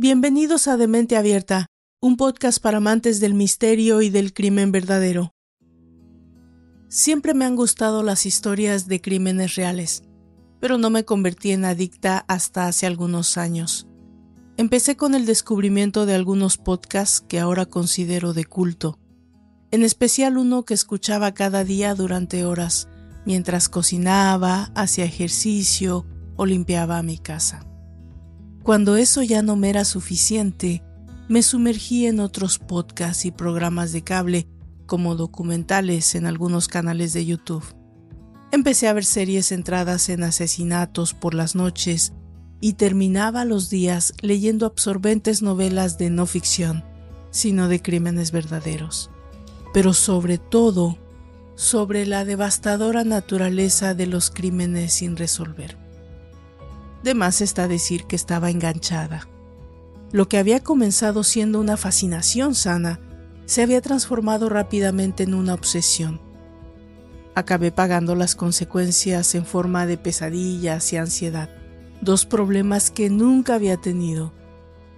Bienvenidos a Demente Abierta, un podcast para amantes del misterio y del crimen verdadero. Siempre me han gustado las historias de crímenes reales, pero no me convertí en adicta hasta hace algunos años. Empecé con el descubrimiento de algunos podcasts que ahora considero de culto, en especial uno que escuchaba cada día durante horas, mientras cocinaba, hacía ejercicio o limpiaba mi casa. Cuando eso ya no me era suficiente, me sumergí en otros podcasts y programas de cable, como documentales en algunos canales de YouTube. Empecé a ver series centradas en asesinatos por las noches y terminaba los días leyendo absorbentes novelas de no ficción, sino de crímenes verdaderos. Pero sobre todo, sobre la devastadora naturaleza de los crímenes sin resolver. De más está decir que estaba enganchada. Lo que había comenzado siendo una fascinación sana se había transformado rápidamente en una obsesión. Acabé pagando las consecuencias en forma de pesadillas y ansiedad, dos problemas que nunca había tenido,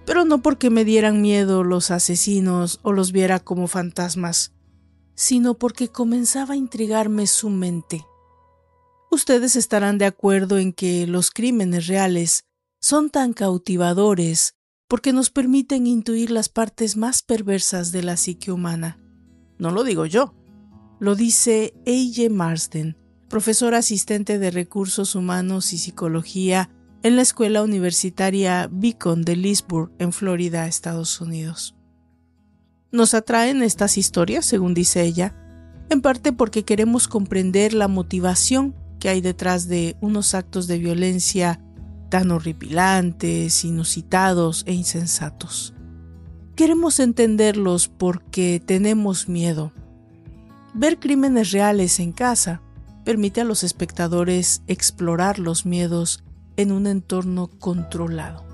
pero no porque me dieran miedo los asesinos o los viera como fantasmas, sino porque comenzaba a intrigarme su mente. Ustedes estarán de acuerdo en que los crímenes reales son tan cautivadores porque nos permiten intuir las partes más perversas de la psique humana. No lo digo yo, lo dice A.J. Marsden, profesor asistente de recursos humanos y psicología en la escuela universitaria Beacon de Leesburg, en Florida, Estados Unidos. Nos atraen estas historias, según dice ella, en parte porque queremos comprender la motivación que hay detrás de unos actos de violencia tan horripilantes, inusitados e insensatos. Queremos entenderlos porque tenemos miedo. Ver crímenes reales en casa permite a los espectadores explorar los miedos en un entorno controlado,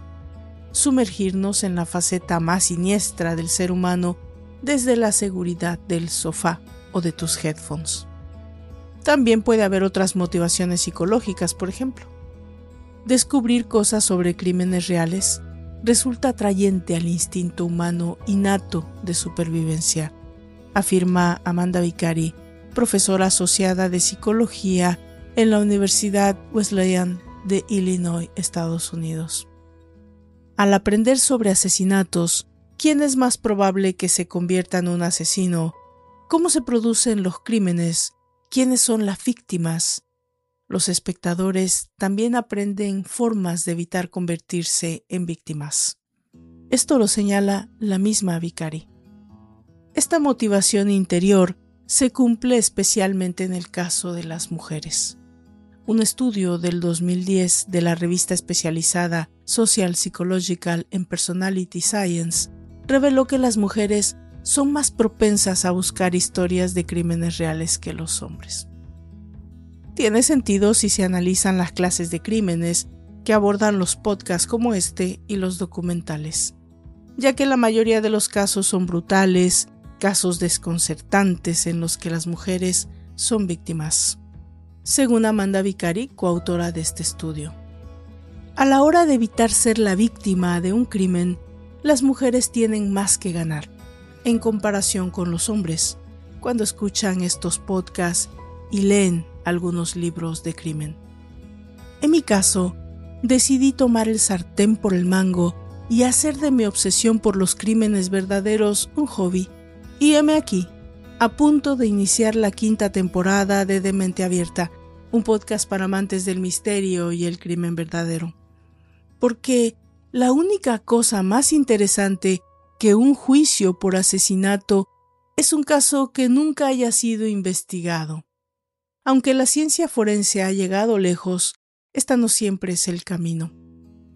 sumergirnos en la faceta más siniestra del ser humano desde la seguridad del sofá o de tus headphones. También puede haber otras motivaciones psicológicas, por ejemplo. Descubrir cosas sobre crímenes reales resulta atrayente al instinto humano innato de supervivencia, afirma Amanda Vicari, profesora asociada de psicología en la Universidad Wesleyan de Illinois, Estados Unidos. Al aprender sobre asesinatos, quién es más probable que se convierta en un asesino, cómo se producen los crímenes quiénes son las víctimas. Los espectadores también aprenden formas de evitar convertirse en víctimas. Esto lo señala la misma Vicari. Esta motivación interior se cumple especialmente en el caso de las mujeres. Un estudio del 2010 de la revista especializada Social Psychological and Personality Science reveló que las mujeres son más propensas a buscar historias de crímenes reales que los hombres. Tiene sentido si se analizan las clases de crímenes que abordan los podcasts como este y los documentales, ya que la mayoría de los casos son brutales, casos desconcertantes en los que las mujeres son víctimas, según Amanda Vicari, coautora de este estudio. A la hora de evitar ser la víctima de un crimen, las mujeres tienen más que ganar en comparación con los hombres cuando escuchan estos podcasts y leen algunos libros de crimen. En mi caso, decidí tomar el sartén por el mango y hacer de mi obsesión por los crímenes verdaderos un hobby. Y heme aquí, a punto de iniciar la quinta temporada de Demente Abierta, un podcast para amantes del misterio y el crimen verdadero. Porque la única cosa más interesante que un juicio por asesinato es un caso que nunca haya sido investigado. Aunque la ciencia forense ha llegado lejos, esta no siempre es el camino.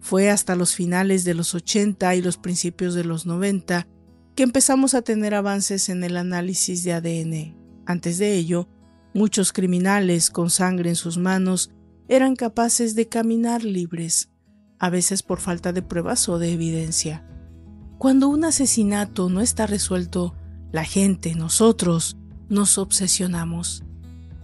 Fue hasta los finales de los 80 y los principios de los 90 que empezamos a tener avances en el análisis de ADN. Antes de ello, muchos criminales con sangre en sus manos eran capaces de caminar libres, a veces por falta de pruebas o de evidencia. Cuando un asesinato no está resuelto, la gente, nosotros, nos obsesionamos.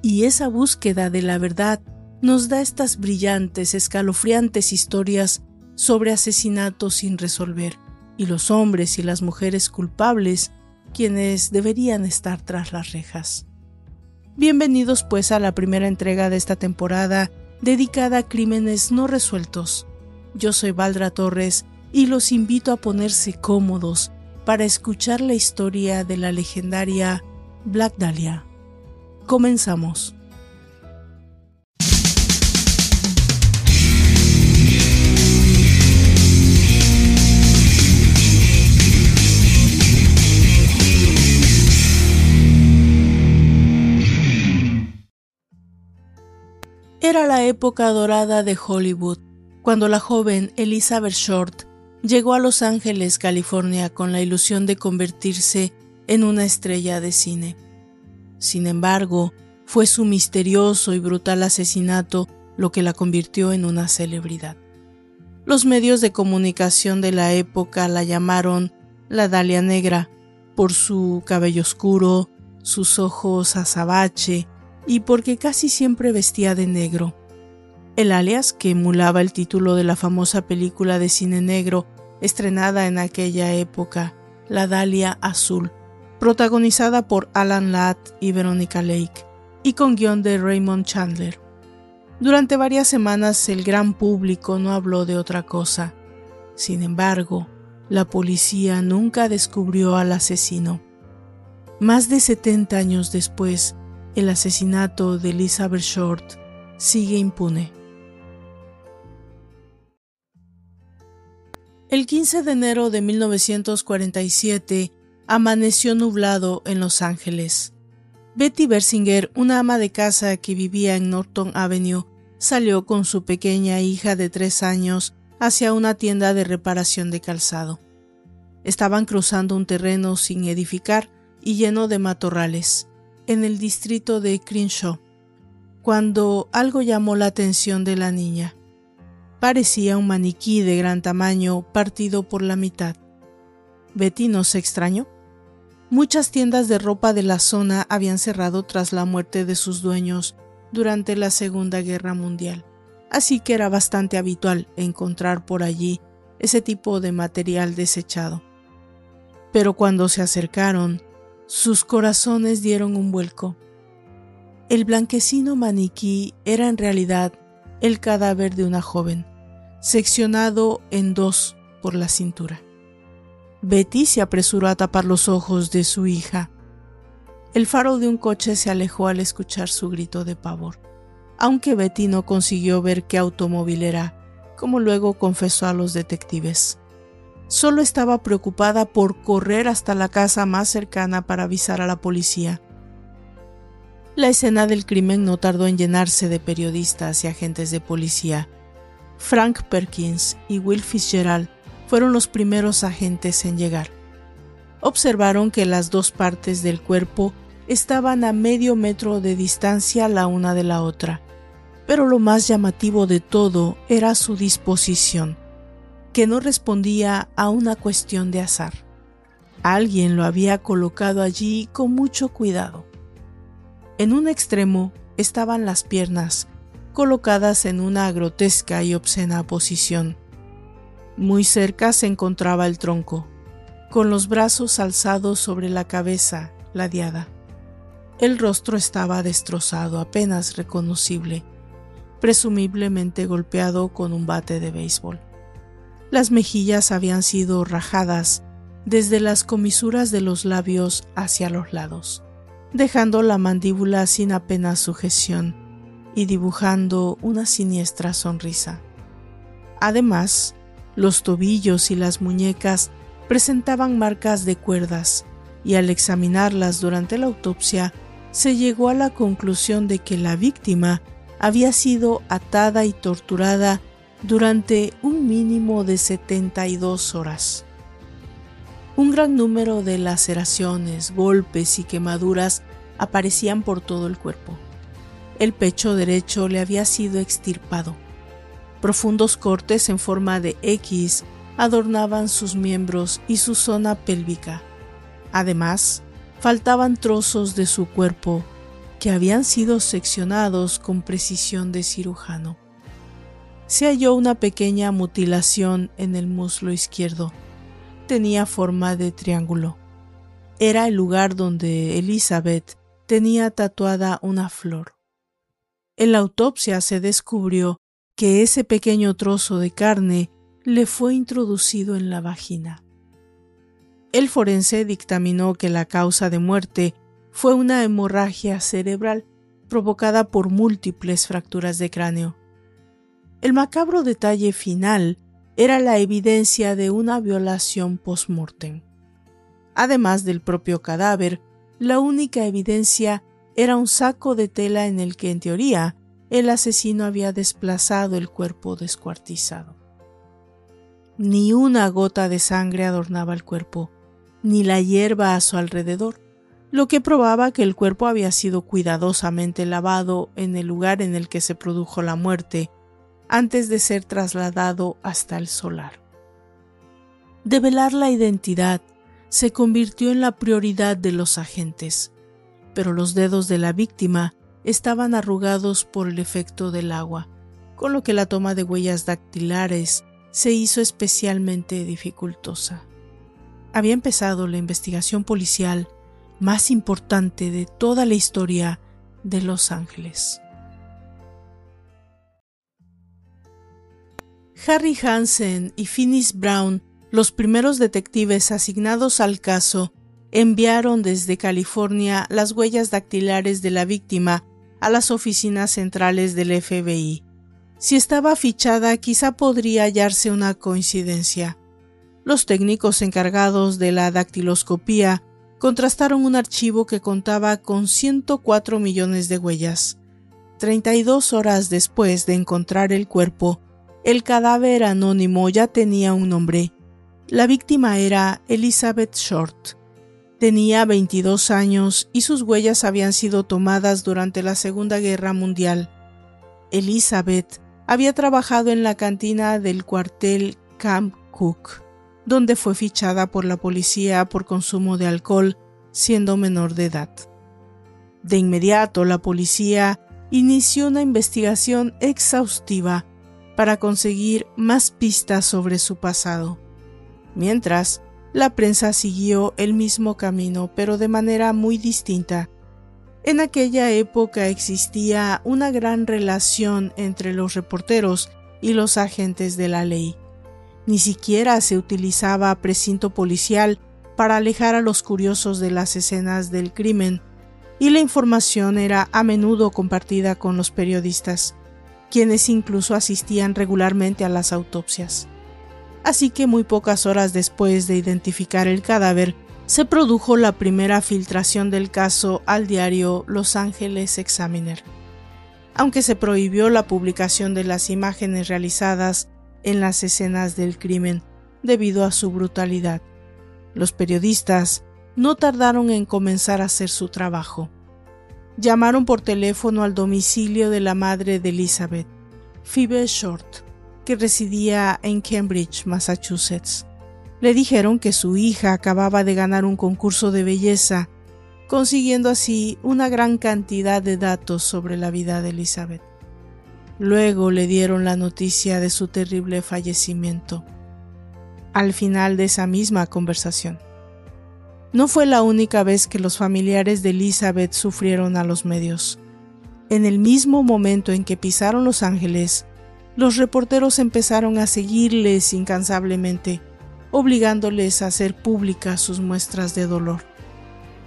Y esa búsqueda de la verdad nos da estas brillantes, escalofriantes historias sobre asesinatos sin resolver y los hombres y las mujeres culpables quienes deberían estar tras las rejas. Bienvenidos pues a la primera entrega de esta temporada dedicada a crímenes no resueltos. Yo soy Valdra Torres y los invito a ponerse cómodos para escuchar la historia de la legendaria Black Dahlia. Comenzamos. Era la época dorada de Hollywood, cuando la joven Elizabeth Short llegó a Los Ángeles, California, con la ilusión de convertirse en una estrella de cine. Sin embargo, fue su misterioso y brutal asesinato lo que la convirtió en una celebridad. Los medios de comunicación de la época la llamaron la Dalia Negra por su cabello oscuro, sus ojos azabache y porque casi siempre vestía de negro. El alias, que emulaba el título de la famosa película de cine negro estrenada en aquella época, La Dalia Azul, protagonizada por Alan Ladd y Veronica Lake, y con guion de Raymond Chandler. Durante varias semanas el gran público no habló de otra cosa. Sin embargo, la policía nunca descubrió al asesino. Más de 70 años después, el asesinato de Elizabeth Short sigue impune. El 15 de enero de 1947 amaneció nublado en Los Ángeles. Betty Bersinger, una ama de casa que vivía en Norton Avenue, salió con su pequeña hija de tres años hacia una tienda de reparación de calzado. Estaban cruzando un terreno sin edificar y lleno de matorrales, en el distrito de Crenshaw, cuando algo llamó la atención de la niña. Parecía un maniquí de gran tamaño partido por la mitad. Betty no se extrañó. Muchas tiendas de ropa de la zona habían cerrado tras la muerte de sus dueños durante la Segunda Guerra Mundial, así que era bastante habitual encontrar por allí ese tipo de material desechado. Pero cuando se acercaron, sus corazones dieron un vuelco. El blanquecino maniquí era en realidad el cadáver de una joven, seccionado en dos por la cintura. Betty se apresuró a tapar los ojos de su hija. El faro de un coche se alejó al escuchar su grito de pavor, aunque Betty no consiguió ver qué automóvil era, como luego confesó a los detectives. Solo estaba preocupada por correr hasta la casa más cercana para avisar a la policía. La escena del crimen no tardó en llenarse de periodistas y agentes de policía. Frank Perkins y Will Fitzgerald fueron los primeros agentes en llegar. Observaron que las dos partes del cuerpo estaban a medio metro de distancia la una de la otra, pero lo más llamativo de todo era su disposición, que no respondía a una cuestión de azar. Alguien lo había colocado allí con mucho cuidado. En un extremo estaban las piernas, colocadas en una grotesca y obscena posición. Muy cerca se encontraba el tronco, con los brazos alzados sobre la cabeza, ladeada. El rostro estaba destrozado, apenas reconocible, presumiblemente golpeado con un bate de béisbol. Las mejillas habían sido rajadas desde las comisuras de los labios hacia los lados, dejando la mandíbula sin apenas sujeción y dibujando una siniestra sonrisa. Además, los tobillos y las muñecas presentaban marcas de cuerdas, y al examinarlas durante la autopsia se llegó a la conclusión de que la víctima había sido atada y torturada durante un mínimo de 72 horas. Un gran número de laceraciones, golpes y quemaduras aparecían por todo el cuerpo. El pecho derecho le había sido extirpado. Profundos cortes en forma de X adornaban sus miembros y su zona pélvica. Además, faltaban trozos de su cuerpo que habían sido seccionados con precisión de cirujano. se halló una pequeña mutilación en el muslo izquierdo. Tenía forma de triángulo. Era el lugar donde Elizabeth tenía tatuada una flor. En la autopsia se descubrió que ese pequeño trozo de carne le fue introducido en la vagina. El forense dictaminó que la causa de muerte fue una hemorragia cerebral provocada por múltiples fracturas de cráneo. El macabro detalle final era la evidencia de una violación post-mortem. Además del propio cadáver, la única evidencia era un saco de tela en el que, en teoría, el asesino había desplazado el cuerpo descuartizado. Ni una gota de sangre adornaba el cuerpo, ni la hierba a su alrededor, lo que probaba que el cuerpo había sido cuidadosamente lavado en el lugar en el que se produjo la muerte, antes de ser trasladado hasta el solar. Develar la identidad se convirtió en la prioridad de los agentes, pero los dedos de la víctima estaban arrugados por el efecto del agua, con lo que la toma de huellas dactilares se hizo especialmente dificultosa. Había empezado la investigación policial más importante de toda la historia de Los Ángeles. Harry Hansen y Finis Brown, los primeros detectives asignados al caso, enviaron desde California las huellas dactilares de la víctima a las oficinas centrales del FBI. Si estaba fichada, quizá podría hallarse una coincidencia. Los técnicos encargados de la dactiloscopía contrastaron un archivo que contaba con 104 millones de huellas. 32 horas después de encontrar el cuerpo, el cadáver anónimo ya tenía un nombre. La víctima era Elizabeth Short. Tenía 22 años y sus huellas habían sido tomadas durante la Segunda Guerra Mundial. Elizabeth había trabajado en la cantina del cuartel Camp Cook donde fue fichada por la policía por consumo de alcohol siendo menor de edad. De inmediato la policía inició una investigación exhaustiva para conseguir más pistas sobre su pasado, mientras la prensa siguió el mismo camino pero de manera muy distinta. En aquella época existía una gran relación entre los reporteros y los agentes de la ley. Ni siquiera se utilizaba precinto policial para alejar a los curiosos de las escenas del crimen, y la información era a menudo compartida con los periodistas, quienes incluso asistían regularmente a las autopsias. Así que muy pocas horas después de identificar el cadáver, se produjo la primera filtración del caso al diario Los Angeles Examiner. Aunque se prohibió la publicación de las imágenes realizadas en las escenas del crimen debido a su brutalidad. Los periodistas no tardaron en comenzar a hacer su trabajo. Llamaron por teléfono al domicilio de la madre de Elizabeth, Phoebe Short, que residía en Cambridge, Massachusetts. Le dijeron que su hija acababa de ganar un concurso de belleza, consiguiendo así una gran cantidad de datos sobre la vida de Elizabeth. Luego le dieron la noticia de su terrible fallecimiento. Al final de esa misma conversación. No fue la única vez que los familiares de Elizabeth sufrieron a los medios. En el mismo momento en que pisaron Los Ángeles, los reporteros empezaron a seguirles incansablemente, obligándoles a hacer públicas sus muestras de dolor.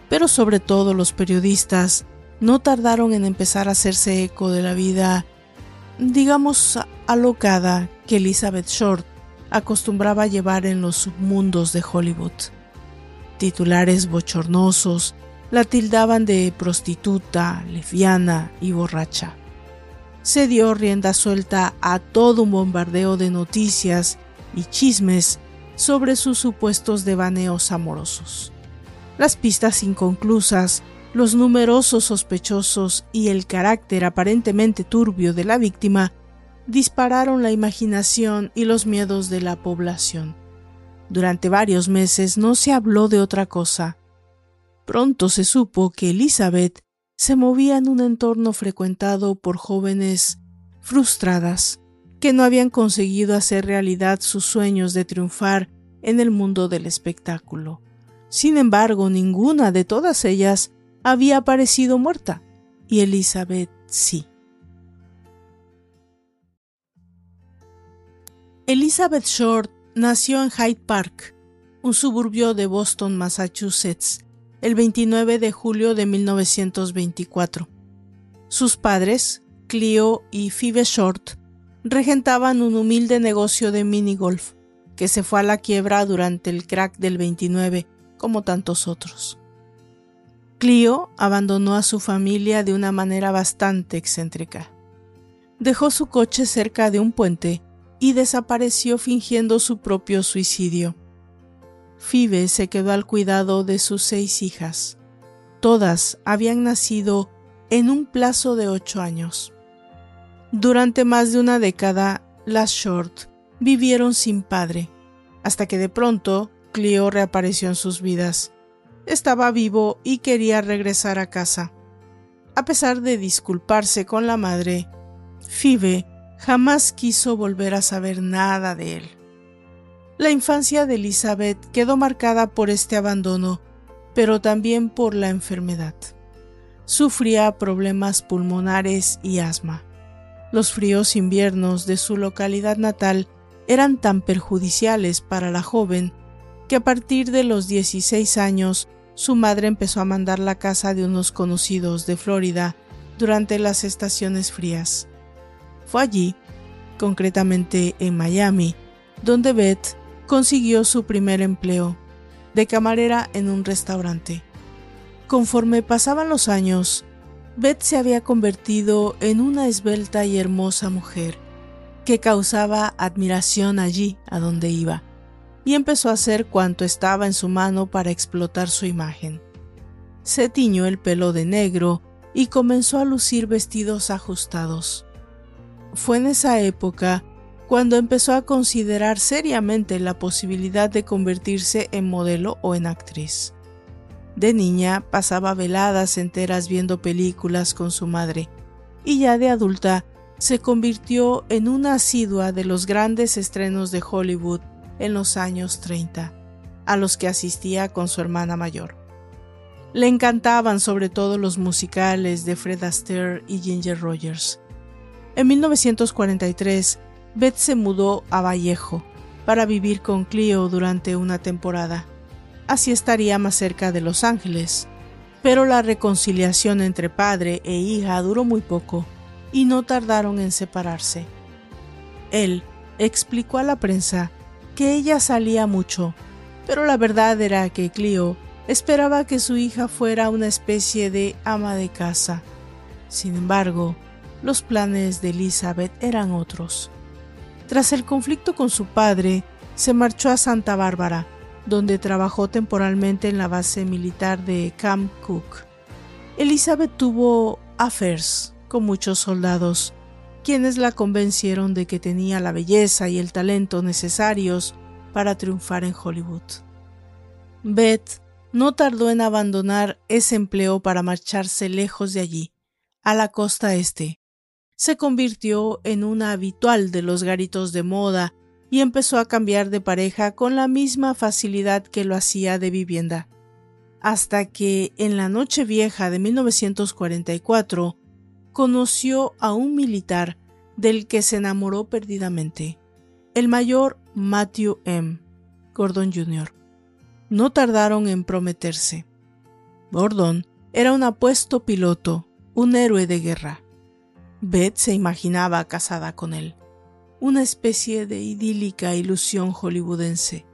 Pero sobre todo los periodistas no tardaron en empezar a hacerse eco de la vida digamos, alocada que Elizabeth Short acostumbraba llevar en los submundos de Hollywood. Titulares bochornosos la tildaban de prostituta, lesbiana y borracha. Se dio rienda suelta a todo un bombardeo de noticias y chismes sobre sus supuestos devaneos amorosos. Las pistas inconclusas los numerosos sospechosos y el carácter aparentemente turbio de la víctima dispararon la imaginación y los miedos de la población. Durante varios meses no se habló de otra cosa. Pronto se supo que Elizabeth se movía en un entorno frecuentado por jóvenes frustradas, que no habían conseguido hacer realidad sus sueños de triunfar en el mundo del espectáculo. Sin embargo, ninguna de todas ellas había aparecido muerta, y Elizabeth sí. Elizabeth Short nació en Hyde Park, un suburbio de Boston, Massachusetts, el 29 de julio de 1924. Sus padres, Clio y Phoebe Short, regentaban un humilde negocio de minigolf que se fue a la quiebra durante el crack del 29, como tantos otros. Clio abandonó a su familia de una manera bastante excéntrica. Dejó su coche cerca de un puente y desapareció fingiendo su propio suicidio. Phoebe se quedó al cuidado de sus seis hijas. Todas habían nacido en un plazo de ocho años. Durante más de una década, las Short vivieron sin padre, hasta que de pronto Clio reapareció en sus vidas. Estaba vivo y quería regresar a casa. A pesar de disculparse con la madre, Phoebe jamás quiso volver a saber nada de él. La infancia de Elizabeth quedó marcada por este abandono, pero también por la enfermedad. Sufría problemas pulmonares y asma. Los fríos inviernos de su localidad natal eran tan perjudiciales para la joven que a partir de los 16 años su madre empezó a mandar la casa de unos conocidos de Florida durante las estaciones frías. Fue allí, concretamente en Miami, donde Beth consiguió su primer empleo, de camarera en un restaurante. Conforme pasaban los años, Beth se había convertido en una esbelta y hermosa mujer que causaba admiración allí a donde iba, y empezó a hacer cuanto estaba en su mano para explotar su imagen. Se tiñó el pelo de negro y comenzó a lucir vestidos ajustados. Fue en esa época cuando empezó a considerar seriamente la posibilidad de convertirse en modelo o en actriz. De niña pasaba veladas enteras viendo películas con su madre y ya de adulta se convirtió en una asidua de los grandes estrenos de Hollywood en los años 30, a los que asistía con su hermana mayor. Le encantaban sobre todo los musicales de Fred Astaire y Ginger Rogers, en 1943, Beth se mudó a Vallejo para vivir con Clio durante una temporada. Así estaría más cerca de Los Ángeles. Pero la reconciliación entre padre e hija duró muy poco y no tardaron en separarse. Él explicó a la prensa que ella salía mucho, pero la verdad era que Clio esperaba que su hija fuera una especie de ama de casa. Sin embargo, los planes de Elizabeth eran otros. Tras el conflicto con su padre, se marchó a Santa Bárbara, donde trabajó temporalmente en la base militar de Camp Cook. Elizabeth tuvo affairs con muchos soldados, quienes la convencieron de que tenía la belleza y el talento necesarios para triunfar en Hollywood. Beth no tardó en abandonar ese empleo para marcharse lejos de allí, a la costa este, se convirtió en una habitual de los garitos de moda y empezó a cambiar de pareja con la misma facilidad que lo hacía de vivienda. Hasta que en la noche vieja de 1944 conoció a un militar del que se enamoró perdidamente, el mayor Matthew M. Gordon Jr. No tardaron en prometerse. Gordon era un apuesto piloto, un héroe de guerra. Beth se imaginaba casada con él, una especie de idílica ilusión hollywoodense.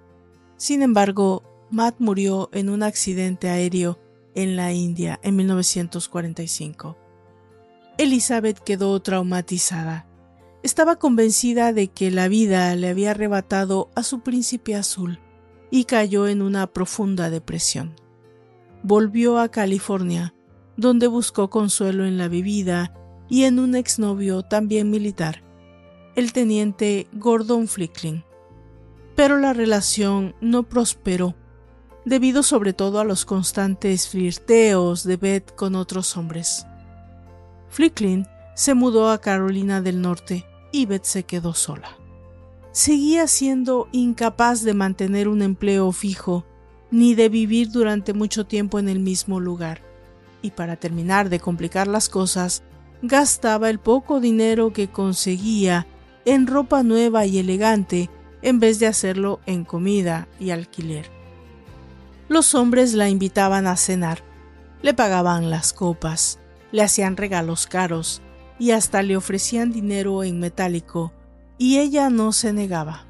Sin embargo, Matt murió en un accidente aéreo en la India en 1945. Elizabeth quedó traumatizada. Estaba convencida de que la vida le había arrebatado a su príncipe azul y cayó en una profunda depresión. Volvió a California, donde buscó consuelo en la bebida y en un exnovio también militar, el teniente Gordon Flickling. Pero la relación no prosperó, debido sobre todo a los constantes flirteos de Beth con otros hombres. Flickling se mudó a Carolina del Norte y Beth se quedó sola. Seguía siendo incapaz de mantener un empleo fijo ni de vivir durante mucho tiempo en el mismo lugar. Y para terminar de complicar las cosas, gastaba el poco dinero que conseguía en ropa nueva y elegante en vez de hacerlo en comida y alquiler. Los hombres la invitaban a cenar, le pagaban las copas, le hacían regalos caros y hasta le ofrecían dinero en metálico, y ella no se negaba.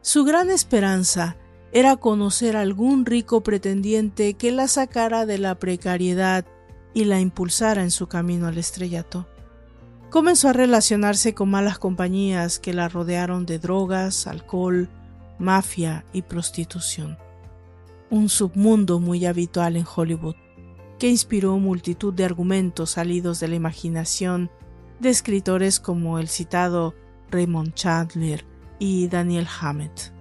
Su gran esperanza era conocer algún rico pretendiente que la sacara de la precariedad y la impulsara en su camino al estrellato. Comenzó a relacionarse con malas compañías que la rodearon de drogas, alcohol, mafia y prostitución. Un submundo muy habitual en Hollywood, que inspiró multitud de argumentos salidos de la imaginación de escritores como el citado Raymond Chandler y Daniel Hammett.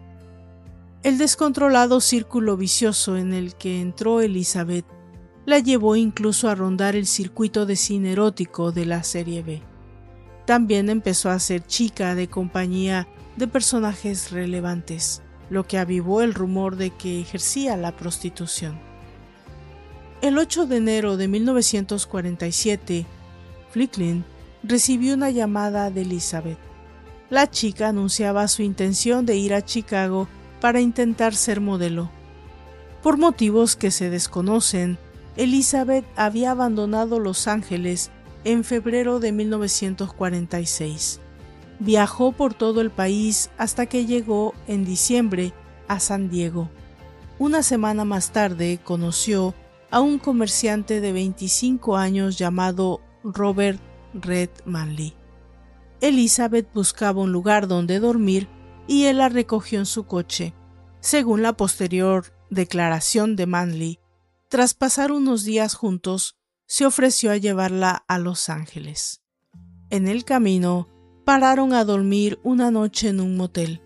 El descontrolado círculo vicioso en el que entró Elizabeth la llevó incluso a rondar el circuito de cine erótico de la serie B. También empezó a ser chica de compañía de personajes relevantes, lo que avivó el rumor de que ejercía la prostitución. El 8 de enero de 1947, Flicklin recibió una llamada de Elizabeth. La chica anunciaba su intención de ir a Chicago para intentar ser modelo. Por motivos que se desconocen, Elizabeth había abandonado Los Ángeles en febrero de 1946. Viajó por todo el país hasta que llegó en diciembre a San Diego. Una semana más tarde conoció a un comerciante de 25 años llamado Robert Red Manley. Elizabeth buscaba un lugar donde dormir y él la recogió en su coche. Según la posterior declaración de Manley, tras pasar unos días juntos, se ofreció a llevarla a Los Ángeles. En el camino, pararon a dormir una noche en un motel.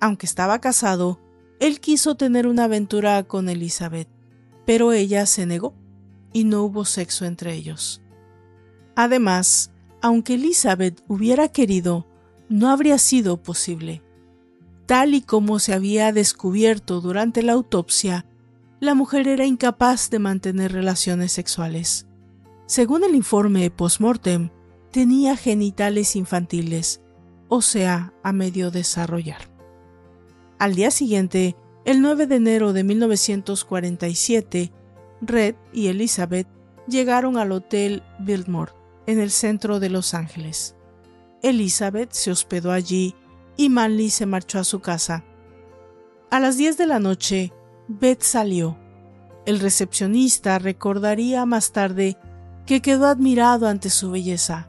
Aunque estaba casado, él quiso tener una aventura con Elizabeth, pero ella se negó y no hubo sexo entre ellos. Además, aunque Elizabeth hubiera querido, no habría sido posible. Tal y como se había descubierto durante la autopsia, la mujer era incapaz de mantener relaciones sexuales. Según el informe post-mortem, tenía genitales infantiles, o sea, a medio desarrollar. Al día siguiente, el 9 de enero de 1947, Red y Elizabeth llegaron al Hotel Biltmore, en el centro de Los Ángeles. Elizabeth se hospedó allí y Manley se marchó a su casa. A las 10 de la noche, Beth salió. El recepcionista recordaría más tarde que quedó admirado ante su belleza.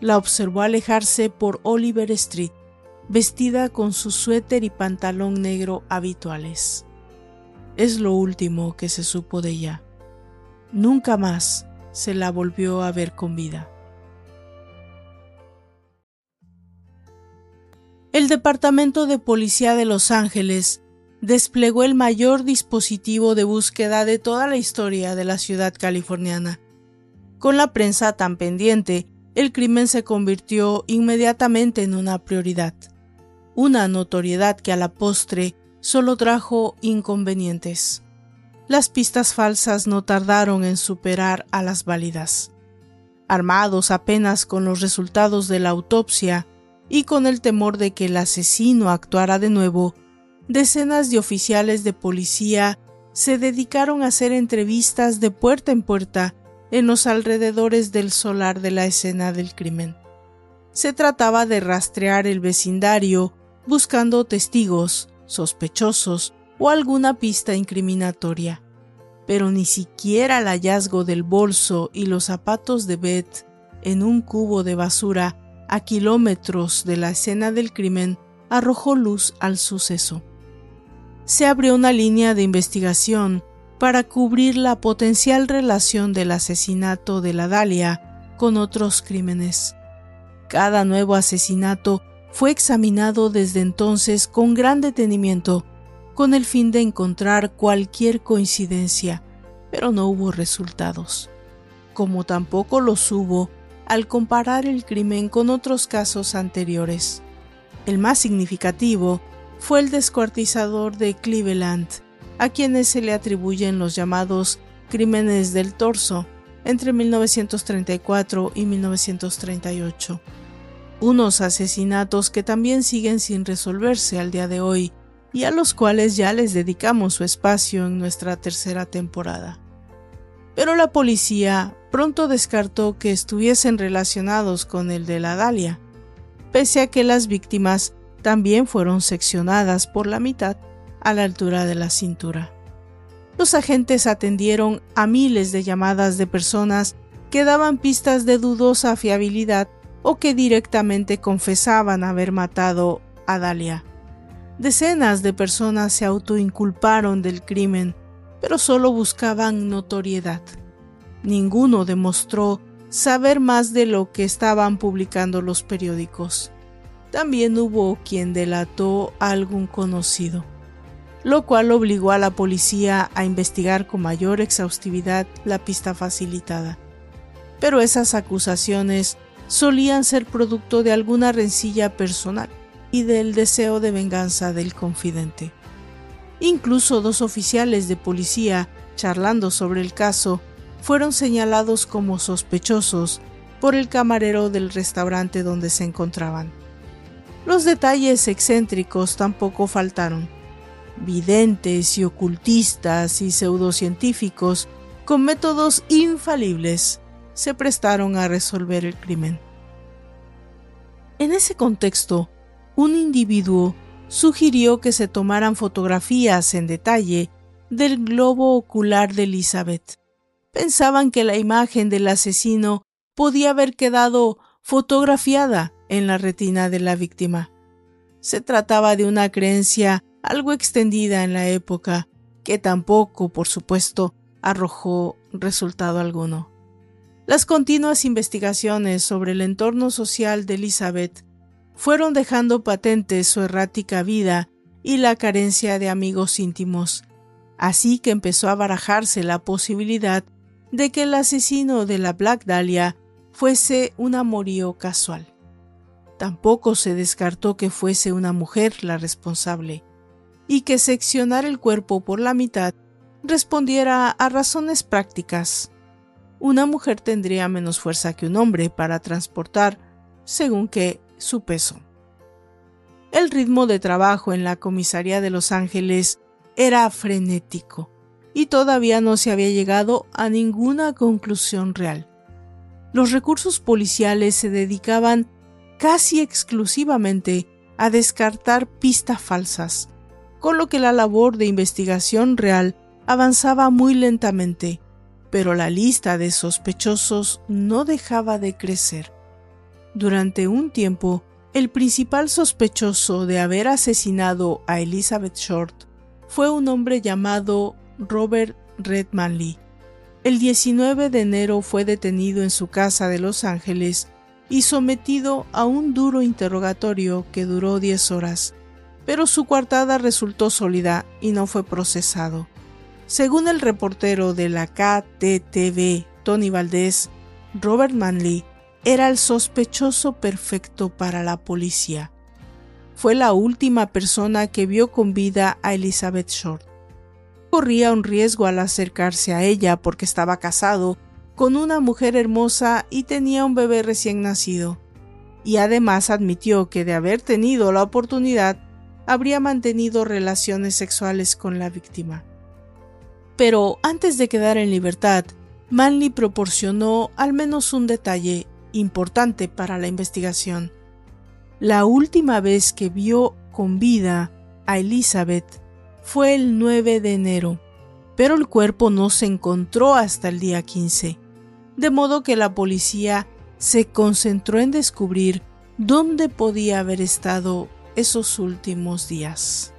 La observó alejarse por Oliver Street, vestida con su suéter y pantalón negro habituales. Es lo último que se supo de ella. Nunca más se la volvió a ver con vida. el Departamento de Policía de Los Ángeles desplegó el mayor dispositivo de búsqueda de toda la historia de la ciudad californiana. Con la prensa tan pendiente, el crimen se convirtió inmediatamente en una prioridad, una notoriedad que a la postre solo trajo inconvenientes. Las pistas falsas no tardaron en superar a las válidas. Armados apenas con los resultados de la autopsia, y con el temor de que el asesino actuara de nuevo, decenas de oficiales de policía se dedicaron a hacer entrevistas de puerta en puerta en los alrededores del solar de la escena del crimen. Se trataba de rastrear el vecindario buscando testigos, sospechosos o alguna pista incriminatoria. Pero ni siquiera el hallazgo del bolso y los zapatos de Beth en un cubo de basura a kilómetros de la escena del crimen, arrojó luz al suceso. Se abrió una línea de investigación para cubrir la potencial relación del asesinato de la Dalia con otros crímenes. Cada nuevo asesinato fue examinado desde entonces con gran detenimiento, con el fin de encontrar cualquier coincidencia, pero no hubo resultados, como tampoco los hubo al comparar el crimen con otros casos anteriores. El más significativo fue el descuartizador de Cleveland, a quienes se le atribuyen los llamados crímenes del torso entre 1934 y 1938. Unos asesinatos que también siguen sin resolverse al día de hoy y a los cuales ya les dedicamos su espacio en nuestra tercera temporada. Pero la policía pronto descartó que estuviesen relacionados con el de la Dalia, pese a que las víctimas también fueron seccionadas por la mitad a la altura de la cintura. Los agentes atendieron a miles de llamadas de personas que daban pistas de dudosa fiabilidad o que directamente confesaban haber matado a Dalia. Decenas de personas se autoinculparon del crimen, pero solo buscaban notoriedad. Ninguno demostró saber más de lo que estaban publicando los periódicos. También hubo quien delató a algún conocido, lo cual obligó a la policía a investigar con mayor exhaustividad la pista facilitada. Pero esas acusaciones solían ser producto de alguna rencilla personal y del deseo de venganza del confidente. Incluso dos oficiales de policía, charlando sobre el caso, fueron señalados como sospechosos por el camarero del restaurante donde se encontraban. Los detalles excéntricos tampoco faltaron. Videntes y ocultistas y pseudocientíficos con métodos infalibles se prestaron a resolver el crimen. En ese contexto, un individuo sugirió que se tomaran fotografías en detalle del globo ocular de Elizabeth. Pensaban que la imagen del asesino podía haber quedado fotografiada en la retina de la víctima. Se trataba de una creencia algo extendida en la época, que tampoco, por supuesto, arrojó resultado alguno. Las continuas investigaciones sobre el entorno social de Elizabeth fueron dejando patente su errática vida y la carencia de amigos íntimos, así que empezó a barajarse la posibilidad de que el asesino de la Black Dahlia fuese un amorío casual. Tampoco se descartó que fuese una mujer la responsable, y que seccionar el cuerpo por la mitad respondiera a razones prácticas. Una mujer tendría menos fuerza que un hombre para transportar, según que su peso. El ritmo de trabajo en la comisaría de Los Ángeles era frenético y todavía no se había llegado a ninguna conclusión real. Los recursos policiales se dedicaban casi exclusivamente a descartar pistas falsas, con lo que la labor de investigación real avanzaba muy lentamente, pero la lista de sospechosos no dejaba de crecer. Durante un tiempo, el principal sospechoso de haber asesinado a Elizabeth Short fue un hombre llamado Robert Redmanley. El 19 de enero fue detenido en su casa de Los Ángeles y sometido a un duro interrogatorio que duró 10 horas, pero su coartada resultó sólida y no fue procesado. Según el reportero de la KTTV, Tony Valdés, Robert Manley era el sospechoso perfecto para la policía. Fue la última persona que vio con vida a Elizabeth Short. Corría un riesgo al acercarse a ella porque estaba casado con una mujer hermosa y tenía un bebé recién nacido. Y además admitió que de haber tenido la oportunidad, habría mantenido relaciones sexuales con la víctima. Pero antes de quedar en libertad, Manley proporcionó al menos un detalle importante para la investigación. La última vez que vio con vida a Elizabeth fue el 9 de enero, pero el cuerpo no se encontró hasta el día 15, de modo que la policía se concentró en descubrir dónde podía haber estado esos últimos días.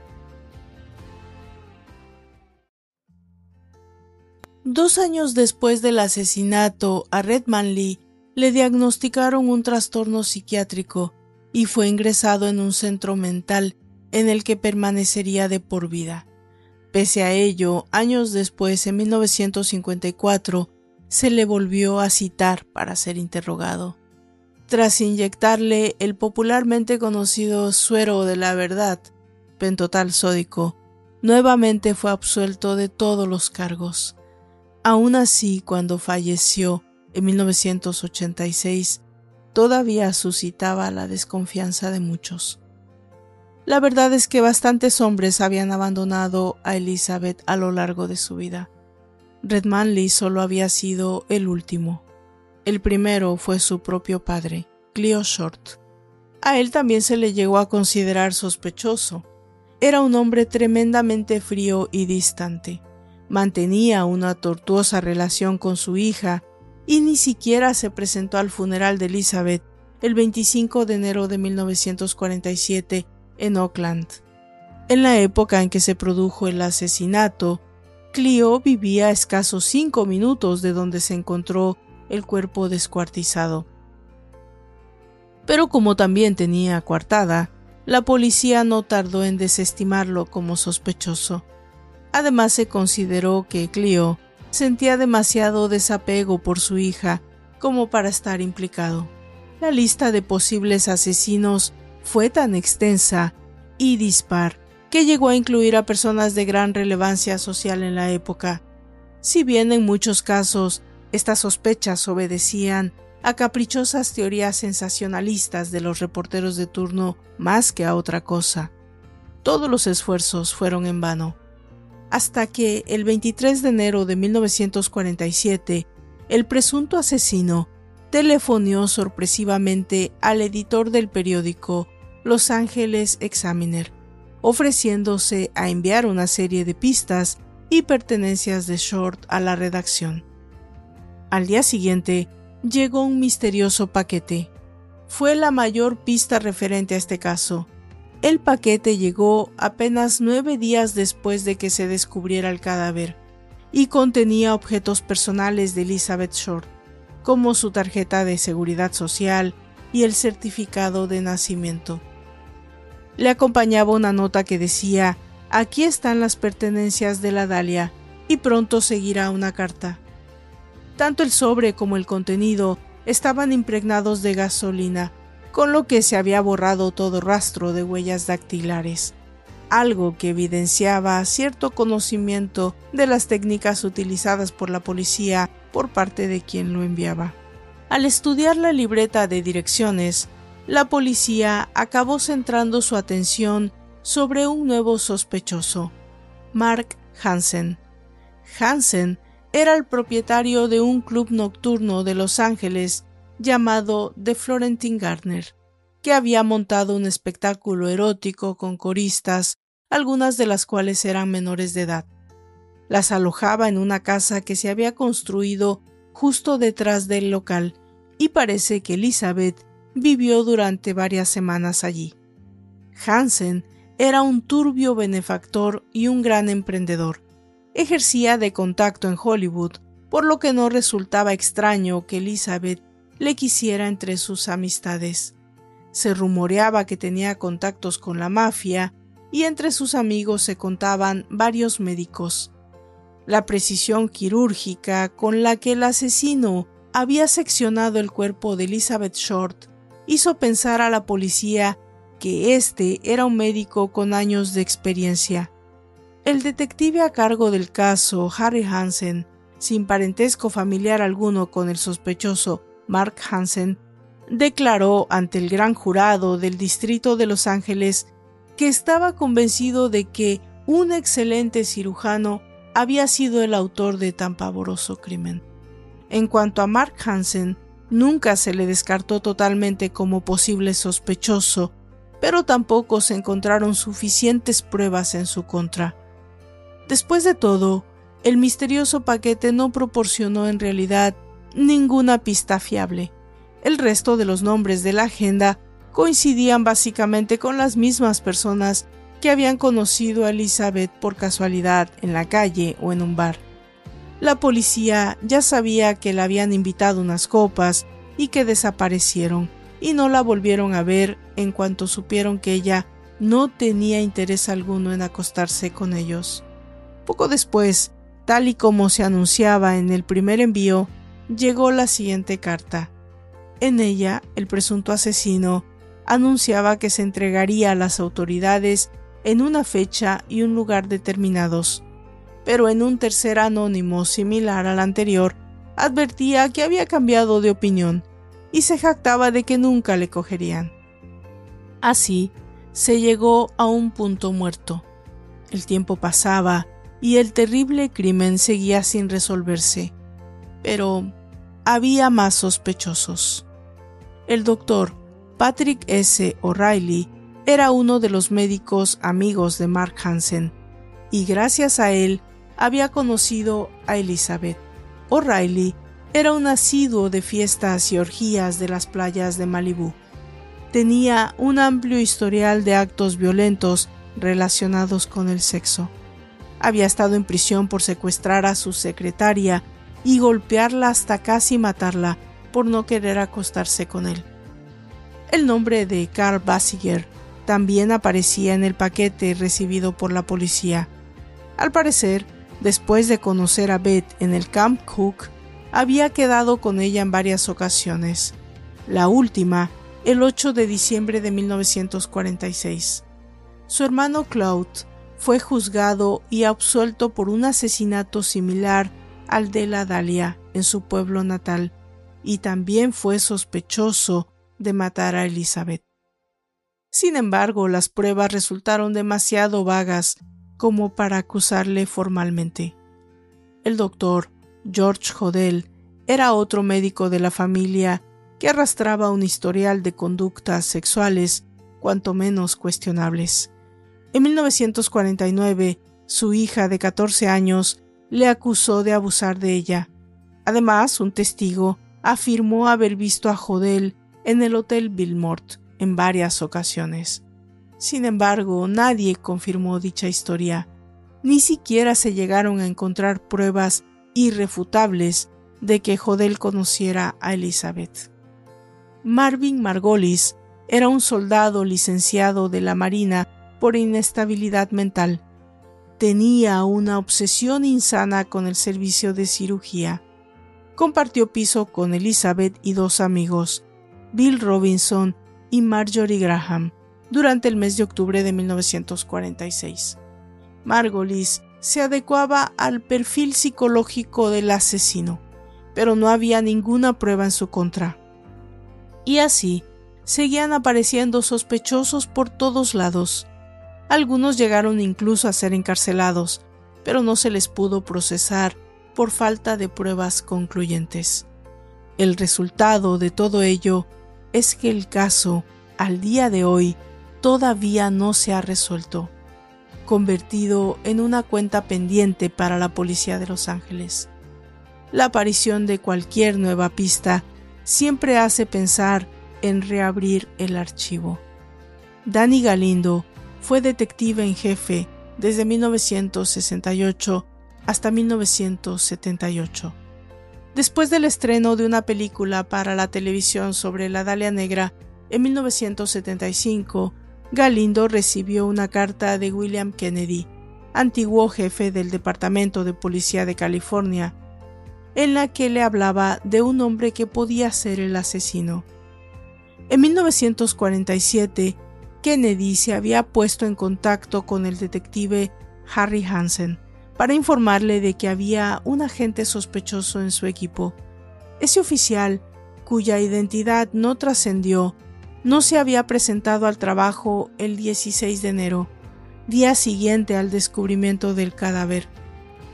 Dos años después del asesinato a Red Manley, le diagnosticaron un trastorno psiquiátrico y fue ingresado en un centro mental en el que permanecería de por vida. Pese a ello, años después, en 1954, se le volvió a citar para ser interrogado. Tras inyectarle el popularmente conocido suero de la verdad, pentotal sódico, nuevamente fue absuelto de todos los cargos. Aún así, cuando falleció en 1986, todavía suscitaba la desconfianza de muchos. La verdad es que bastantes hombres habían abandonado a Elizabeth a lo largo de su vida. Red Manley solo había sido el último. El primero fue su propio padre, Cleo Short. A él también se le llegó a considerar sospechoso. Era un hombre tremendamente frío y distante. Mantenía una tortuosa relación con su hija y ni siquiera se presentó al funeral de Elizabeth el 25 de enero de 1947 en Oakland. En la época en que se produjo el asesinato, Clio vivía a escasos cinco minutos de donde se encontró el cuerpo descuartizado. Pero como también tenía coartada, la policía no tardó en desestimarlo como sospechoso. Además se consideró que Clio sentía demasiado desapego por su hija como para estar implicado. La lista de posibles asesinos fue tan extensa y dispar que llegó a incluir a personas de gran relevancia social en la época. Si bien en muchos casos estas sospechas obedecían a caprichosas teorías sensacionalistas de los reporteros de turno más que a otra cosa, todos los esfuerzos fueron en vano. Hasta que el 23 de enero de 1947, el presunto asesino telefonió sorpresivamente al editor del periódico los Ángeles Examiner, ofreciéndose a enviar una serie de pistas y pertenencias de Short a la redacción. Al día siguiente, llegó un misterioso paquete. Fue la mayor pista referente a este caso. El paquete llegó apenas nueve días después de que se descubriera el cadáver y contenía objetos personales de Elizabeth Short, como su tarjeta de seguridad social y el certificado de nacimiento le acompañaba una nota que decía, aquí están las pertenencias de la Dalia, y pronto seguirá una carta. Tanto el sobre como el contenido estaban impregnados de gasolina, con lo que se había borrado todo rastro de huellas dactilares, algo que evidenciaba cierto conocimiento de las técnicas utilizadas por la policía por parte de quien lo enviaba. Al estudiar la libreta de direcciones, la policía acabó centrando su atención sobre un nuevo sospechoso, Mark Hansen. Hansen era el propietario de un club nocturno de Los Ángeles llamado The Florentine Gardener, que había montado un espectáculo erótico con coristas, algunas de las cuales eran menores de edad. Las alojaba en una casa que se había construido justo detrás del local, y parece que Elizabeth vivió durante varias semanas allí. Hansen era un turbio benefactor y un gran emprendedor. Ejercía de contacto en Hollywood, por lo que no resultaba extraño que Elizabeth le quisiera entre sus amistades. Se rumoreaba que tenía contactos con la mafia y entre sus amigos se contaban varios médicos. La precisión quirúrgica con la que el asesino había seccionado el cuerpo de Elizabeth Short hizo pensar a la policía que este era un médico con años de experiencia. El detective a cargo del caso, Harry Hansen, sin parentesco familiar alguno con el sospechoso Mark Hansen, declaró ante el gran jurado del Distrito de Los Ángeles que estaba convencido de que un excelente cirujano había sido el autor de tan pavoroso crimen. En cuanto a Mark Hansen, Nunca se le descartó totalmente como posible sospechoso, pero tampoco se encontraron suficientes pruebas en su contra. Después de todo, el misterioso paquete no proporcionó en realidad ninguna pista fiable. El resto de los nombres de la agenda coincidían básicamente con las mismas personas que habían conocido a Elizabeth por casualidad en la calle o en un bar. La policía ya sabía que la habían invitado unas copas y que desaparecieron, y no la volvieron a ver en cuanto supieron que ella no tenía interés alguno en acostarse con ellos. Poco después, Tal y como se anunciaba en el primer envío, llegó la siguiente carta. En ella, el presunto asesino anunciaba que se entregaría a las autoridades en una fecha y un lugar determinados, pero en un tercer anónimo similar al anterior advertía que había cambiado de opinión y se jactaba de que nunca le cogerían. Así, se llegó a un punto muerto. El tiempo pasaba y el terrible crimen seguía sin resolverse, pero había más sospechosos. El doctor Patrick S. O'Reilly era uno de los médicos amigos de Mark Hansen, y gracias a él había conocido a Elizabeth. O'Reilly era un asiduo de fiestas y orgías de las playas de Malibú. Tenía un amplio historial de actos violentos relacionados con el sexo. Había estado en prisión por secuestrar a su secretaria y golpearla hasta casi matarla por no querer acostarse con él. El nombre de Carl Basiger también aparecía en el paquete recibido por la policía. Al parecer, después de conocer a Beth en el Camp Cook, había quedado con ella en varias ocasiones. La última, el 8 de diciembre de 1946. Su hermano Claude fue juzgado y absuelto por un asesinato similar al de la Dalia en su pueblo natal, y también fue sospechoso de matar a Elizabeth. Sin embargo, las pruebas resultaron demasiado vagas como para acusarle formalmente. El doctor George Hodel era otro médico de la familia que arrastraba un historial de conductas sexuales cuanto menos cuestionables. En 1949, su hija de 14 años le acusó de abusar de ella. Además, un testigo afirmó haber visto a Jodel en el Hotel Billmort en varias ocasiones. Sin embargo, nadie confirmó dicha historia. Ni siquiera se llegaron a encontrar pruebas irrefutables de que Jodel conociera a Elizabeth. Marvin Margolis era un soldado licenciado de la Marina por inestabilidad mental. Tenía una obsesión insana con el servicio de cirugía. Compartió piso con Elizabeth y dos amigos, Bill Robinson y Marjorie Graham durante el mes de octubre de 1946. Margolis se adecuaba al perfil psicológico del asesino, pero no había ninguna prueba en su contra. Y así, seguían apareciendo sospechosos por todos lados. Algunos llegaron incluso a ser encarcelados, pero no se les pudo procesar por falta de pruebas concluyentes. El resultado de todo ello es que el caso, al día de hoy, todavía no se ha resuelto, convertido en una cuenta pendiente para la policía de Los Ángeles. La aparición de cualquier nueva pista siempre hace pensar en reabrir el archivo. Danny Galindo fue detective en jefe desde 1968 hasta 1978. Después del estreno de una película para la televisión sobre la Dalia Negra en 1975, Galindo recibió una carta de William Kennedy, antiguo jefe del Departamento de Policía de California, en la que le hablaba de un hombre que podía ser el asesino. En 1947, Kennedy se había puesto en contacto con el detective Harry Hansen, para informarle de que había un agente sospechoso en su equipo. Ese oficial, cuya identidad no trascendió, no se había presentado al trabajo el 16 de enero, día siguiente al descubrimiento del cadáver.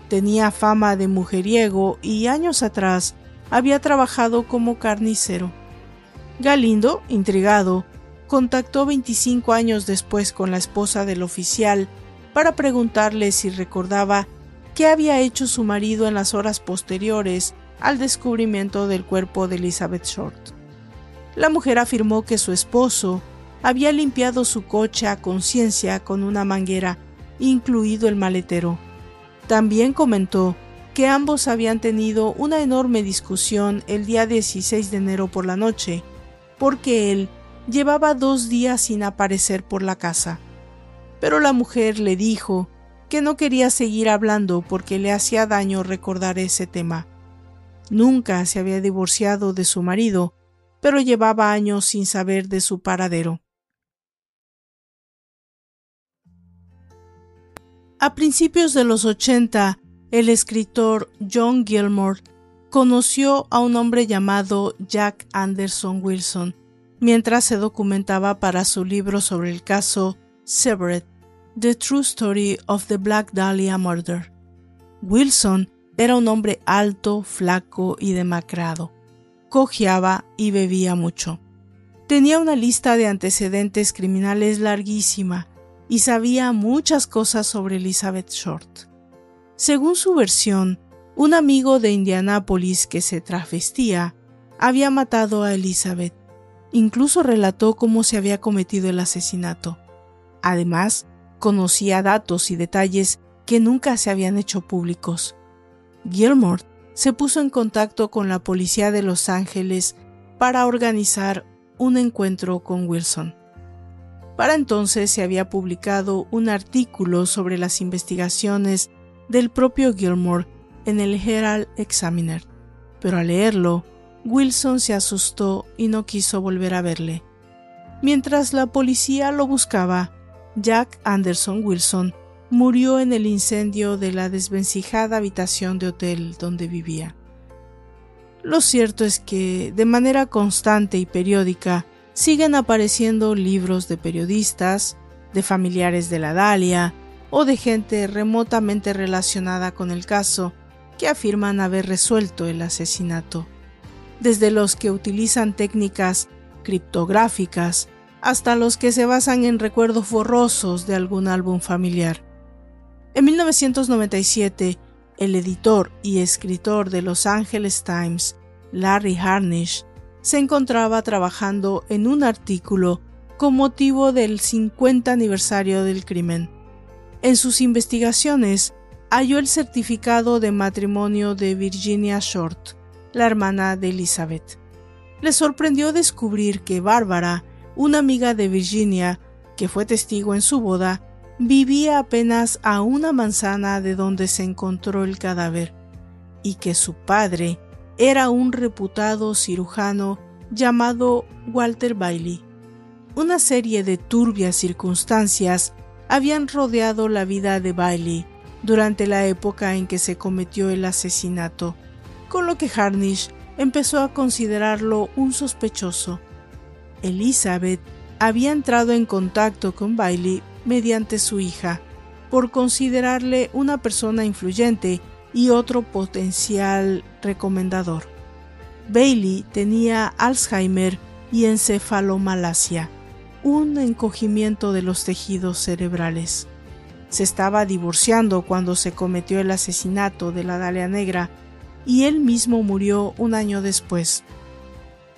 Tenía fama de mujeriego y años atrás había trabajado como carnicero. Galindo, intrigado, contactó 25 años después con la esposa del oficial para preguntarle si recordaba qué había hecho su marido en las horas posteriores al descubrimiento del cuerpo de Elizabeth Short. La mujer afirmó que su esposo había limpiado su coche a conciencia con una manguera, incluido el maletero. También comentó que ambos habían tenido una enorme discusión el día 16 de enero por la noche, porque él llevaba dos días sin aparecer por la casa pero la mujer le dijo que no quería seguir hablando porque le hacía daño recordar ese tema. Nunca se había divorciado de su marido, pero llevaba años sin saber de su paradero. A principios de los 80, el escritor John Gilmore conoció a un hombre llamado Jack Anderson Wilson mientras se documentaba para su libro sobre el caso Severed, The True Story of the Black Dahlia Murder. Wilson era un hombre alto, flaco y demacrado. Cojeaba y bebía mucho. Tenía una lista de antecedentes criminales larguísima y sabía muchas cosas sobre Elizabeth Short. Según su versión, un amigo de Indianápolis que se travestía había matado a Elizabeth. Incluso relató cómo se había cometido el asesinato. Además, conocía datos y detalles que nunca se habían hecho públicos. Gilmore se puso en contacto con la policía de Los Ángeles para organizar un encuentro con Wilson. Para entonces se había publicado un artículo sobre las investigaciones del propio Gilmore en el Herald Examiner, pero al leerlo, Wilson se asustó y no quiso volver a verle. Mientras la policía lo buscaba, Jack Anderson Wilson murió en el incendio de la desvencijada habitación de hotel donde vivía. Lo cierto es que, de manera constante y periódica, siguen apareciendo libros de periodistas, de familiares de la Dalia o de gente remotamente relacionada con el caso que afirman haber resuelto el asesinato, desde los que utilizan técnicas criptográficas hasta los que se basan en recuerdos borrosos de algún álbum familiar. En 1997, el editor y escritor de Los Angeles Times, Larry Harnish, se encontraba trabajando en un artículo con motivo del 50 aniversario del crimen. En sus investigaciones, halló el certificado de matrimonio de Virginia Short, la hermana de Elizabeth. Le sorprendió descubrir que Bárbara, una amiga de Virginia, que fue testigo en su boda, vivía apenas a una manzana de donde se encontró el cadáver, y que su padre era un reputado cirujano llamado Walter Bailey. Una serie de turbias circunstancias habían rodeado la vida de Bailey durante la época en que se cometió el asesinato, con lo que Harnish empezó a considerarlo un sospechoso. Elizabeth había entrado en contacto con Bailey mediante su hija, por considerarle una persona influyente y otro potencial recomendador. Bailey tenía Alzheimer y encefalomalacia, un encogimiento de los tejidos cerebrales. Se estaba divorciando cuando se cometió el asesinato de la Dalia Negra y él mismo murió un año después.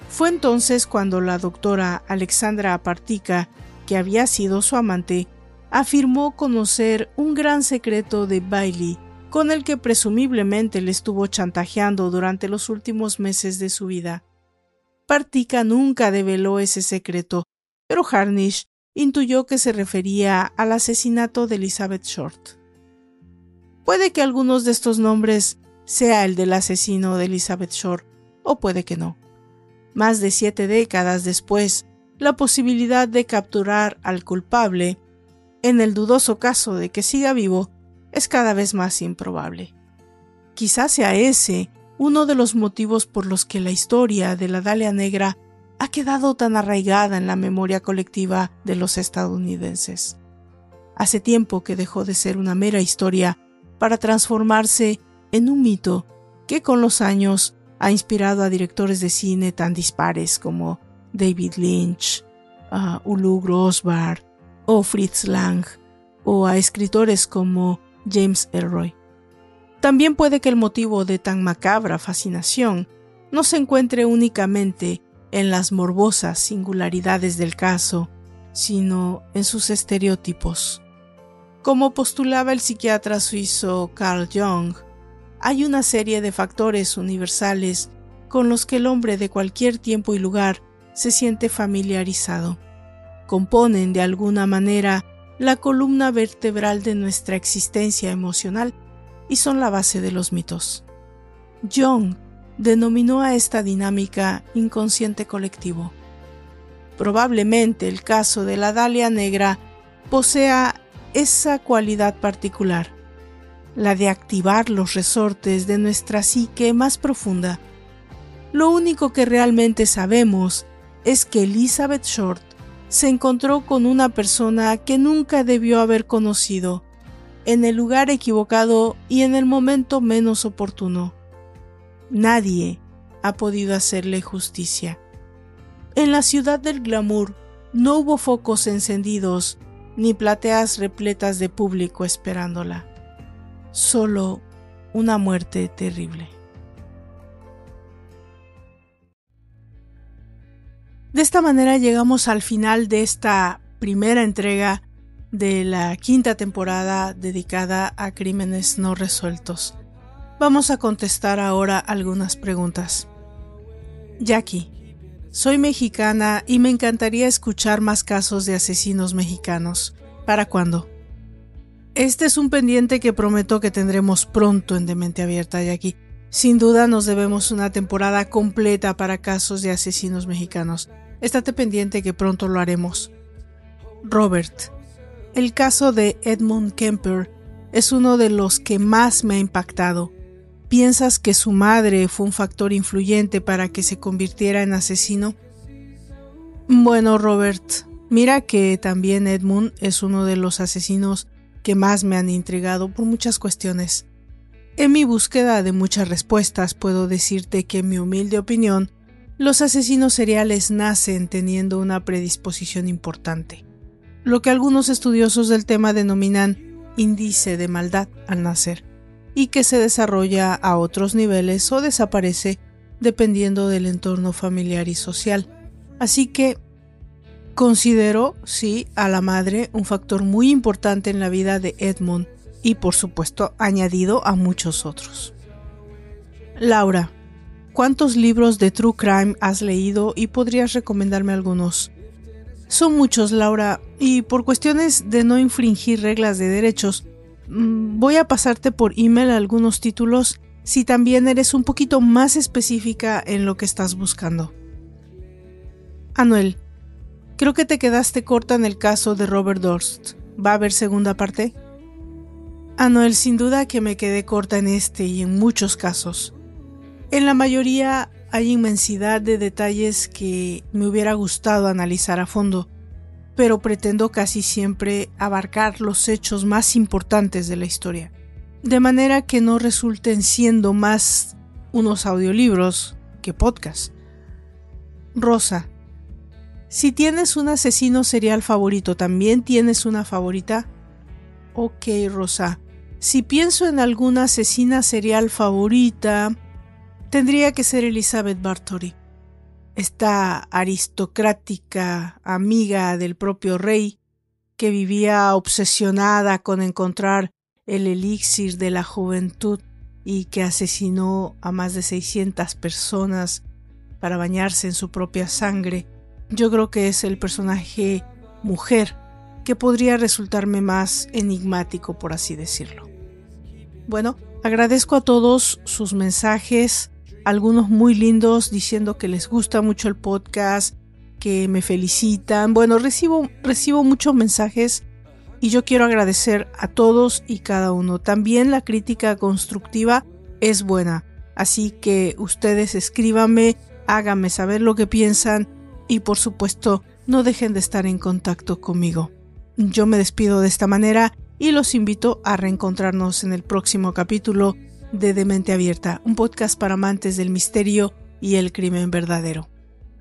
Fue entonces cuando la doctora Alexandra Apartica, que había sido su amante, afirmó conocer un gran secreto de Bailey con el que presumiblemente le estuvo chantajeando durante los últimos meses de su vida. Partica nunca develó ese secreto, pero Harnish intuyó que se refería al asesinato de Elizabeth Short. Puede que algunos de estos nombres sea el del asesino de Elizabeth Short, o puede que no. Más de siete décadas después, la posibilidad de capturar al culpable, en el dudoso caso de que siga vivo, es cada vez más improbable. Quizás sea ese uno de los motivos por los que la historia de la Dalia Negra ha quedado tan arraigada en la memoria colectiva de los estadounidenses. Hace tiempo que dejó de ser una mera historia para transformarse en un mito que con los años ha inspirado a directores de cine tan dispares como David Lynch, a Ulu Grosbar o Fritz Lang, o a escritores como James Elroy. También puede que el motivo de tan macabra fascinación no se encuentre únicamente en las morbosas singularidades del caso, sino en sus estereotipos. Como postulaba el psiquiatra suizo Carl Jung, hay una serie de factores universales con los que el hombre de cualquier tiempo y lugar se siente familiarizado. Componen de alguna manera la columna vertebral de nuestra existencia emocional y son la base de los mitos. Jung denominó a esta dinámica inconsciente colectivo. Probablemente el caso de la Dalia negra posea esa cualidad particular, la de activar los resortes de nuestra psique más profunda. Lo único que realmente sabemos es que Elizabeth Short se encontró con una persona que nunca debió haber conocido, en el lugar equivocado y en el momento menos oportuno. Nadie ha podido hacerle justicia. En la ciudad del glamour no hubo focos encendidos ni plateas repletas de público esperándola. Solo una muerte terrible. De esta manera llegamos al final de esta primera entrega de la quinta temporada dedicada a crímenes no resueltos. Vamos a contestar ahora algunas preguntas. Jackie, soy mexicana y me encantaría escuchar más casos de asesinos mexicanos. ¿Para cuándo? Este es un pendiente que prometo que tendremos pronto en Demente Abierta, Jackie. Sin duda nos debemos una temporada completa para casos de asesinos mexicanos. Estate pendiente que pronto lo haremos. Robert, el caso de Edmund Kemper es uno de los que más me ha impactado. ¿Piensas que su madre fue un factor influyente para que se convirtiera en asesino? Bueno, Robert, mira que también Edmund es uno de los asesinos que más me han intrigado por muchas cuestiones. En mi búsqueda de muchas respuestas puedo decirte que en mi humilde opinión, los asesinos seriales nacen teniendo una predisposición importante, lo que algunos estudiosos del tema denominan índice de maldad al nacer y que se desarrolla a otros niveles o desaparece dependiendo del entorno familiar y social. Así que considero, sí, a la madre un factor muy importante en la vida de Edmund y por supuesto añadido a muchos otros. Laura, ¿cuántos libros de True Crime has leído y podrías recomendarme algunos? Son muchos, Laura, y por cuestiones de no infringir reglas de derechos, Mm, voy a pasarte por email algunos títulos si también eres un poquito más específica en lo que estás buscando. Anuel, creo que te quedaste corta en el caso de Robert Durst. ¿Va a haber segunda parte? Anuel, sin duda que me quedé corta en este y en muchos casos. En la mayoría hay inmensidad de detalles que me hubiera gustado analizar a fondo, pero pretendo casi siempre abarcar los hechos más importantes de la historia, de manera que no resulten siendo más unos audiolibros que podcast. Rosa, si tienes un asesino serial favorito, ¿también tienes una favorita? Ok, Rosa. Si pienso en alguna asesina serial favorita, tendría que ser Elizabeth Bartory esta aristocrática amiga del propio rey, que vivía obsesionada con encontrar el elixir de la juventud y que asesinó a más de 600 personas para bañarse en su propia sangre, yo creo que es el personaje mujer que podría resultarme más enigmático, por así decirlo. Bueno, agradezco a todos sus mensajes, algunos muy lindos diciendo que les gusta mucho el podcast, que me felicitan. Bueno, recibo, recibo muchos mensajes y yo quiero agradecer a todos y cada uno. También la crítica constructiva es buena, así que ustedes escríbanme, háganme saber lo que piensan y por supuesto no dejen de estar en contacto conmigo. Yo me despido de esta manera y los invito a reencontrarnos en el próximo capítulo de Demente Abierta, un podcast para amantes del misterio y el crimen verdadero.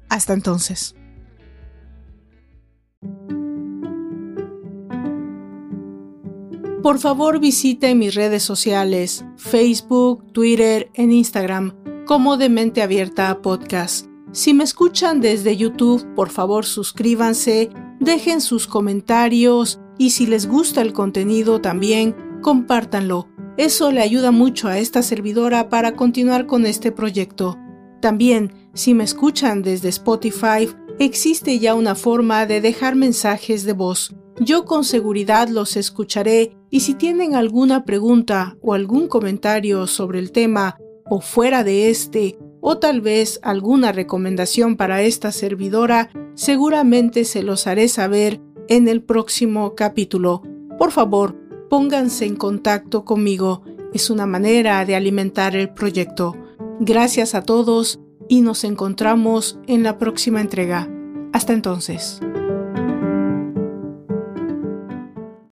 Hasta entonces. Por favor visite mis redes sociales, Facebook, Twitter, en Instagram, como Demente Abierta Podcast. Si me escuchan desde YouTube, por favor suscríbanse, dejen sus comentarios y si les gusta el contenido también, compártanlo eso le ayuda mucho a esta servidora para continuar con este proyecto. También, si me escuchan desde Spotify, existe ya una forma de dejar mensajes de voz. Yo con seguridad los escucharé y si tienen alguna pregunta o algún comentario sobre el tema o fuera de este, o tal vez alguna recomendación para esta servidora, seguramente se los haré saber en el próximo capítulo. Por favor, pónganse en contacto conmigo. Es una manera de alimentar el proyecto. Gracias a todos y nos encontramos en la próxima entrega. Hasta entonces.